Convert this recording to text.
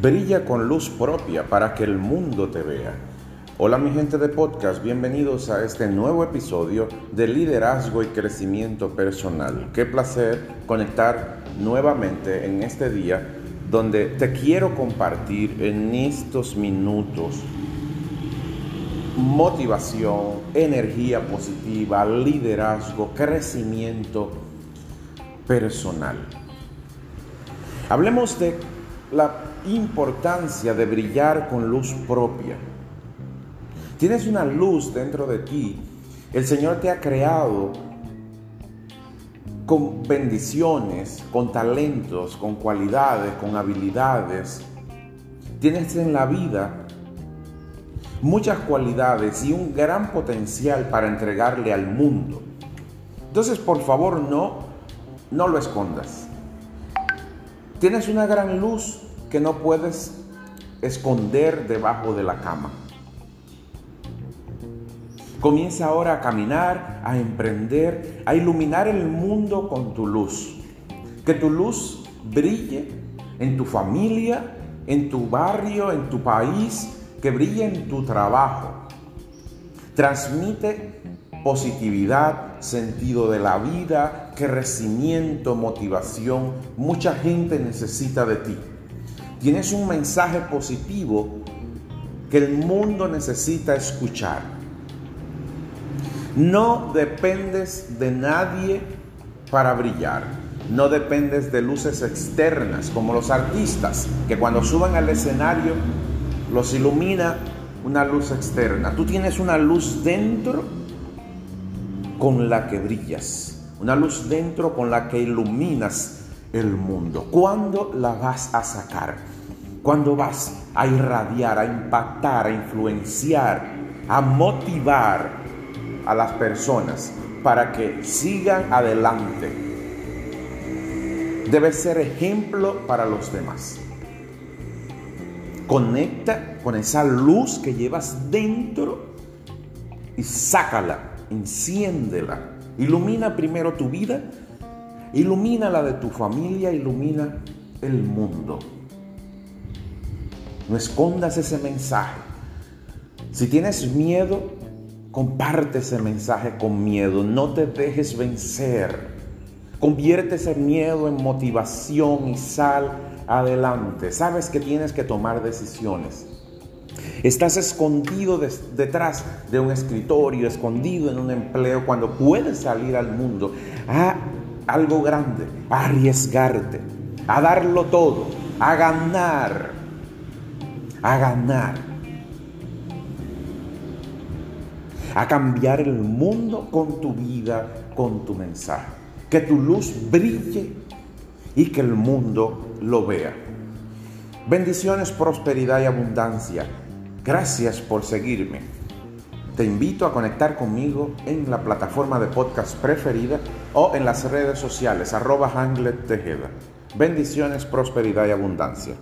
Brilla con luz propia para que el mundo te vea. Hola mi gente de podcast, bienvenidos a este nuevo episodio de liderazgo y crecimiento personal. Qué placer conectar nuevamente en este día donde te quiero compartir en estos minutos motivación, energía positiva, liderazgo, crecimiento personal. Hablemos de la importancia de brillar con luz propia. Tienes una luz dentro de ti. El Señor te ha creado con bendiciones, con talentos, con cualidades, con habilidades. Tienes en la vida muchas cualidades y un gran potencial para entregarle al mundo. Entonces, por favor, no, no lo escondas. Tienes una gran luz que no puedes esconder debajo de la cama. Comienza ahora a caminar, a emprender, a iluminar el mundo con tu luz. Que tu luz brille en tu familia, en tu barrio, en tu país, que brille en tu trabajo. Transmite positividad, sentido de la vida, crecimiento, motivación. Mucha gente necesita de ti. Tienes un mensaje positivo que el mundo necesita escuchar. No dependes de nadie para brillar. No dependes de luces externas como los artistas que cuando suban al escenario los ilumina una luz externa. Tú tienes una luz dentro con la que brillas. Una luz dentro con la que iluminas el mundo. ¿Cuándo la vas a sacar? ¿Cuándo vas a irradiar, a impactar, a influenciar, a motivar a las personas para que sigan adelante? Debes ser ejemplo para los demás. Conecta con esa luz que llevas dentro y sácala, enciéndela. Ilumina primero tu vida Ilumina la de tu familia, ilumina el mundo. No escondas ese mensaje. Si tienes miedo, comparte ese mensaje con miedo. No te dejes vencer. Convierte ese miedo en motivación y sal adelante. Sabes que tienes que tomar decisiones. Estás escondido detrás de un escritorio, escondido en un empleo, cuando puedes salir al mundo. Ah, algo grande, a arriesgarte, a darlo todo, a ganar, a ganar, a cambiar el mundo con tu vida, con tu mensaje. Que tu luz brille y que el mundo lo vea. Bendiciones, prosperidad y abundancia. Gracias por seguirme. Te invito a conectar conmigo en la plataforma de podcast preferida o en las redes sociales arroba Tejeda. Bendiciones, prosperidad y abundancia.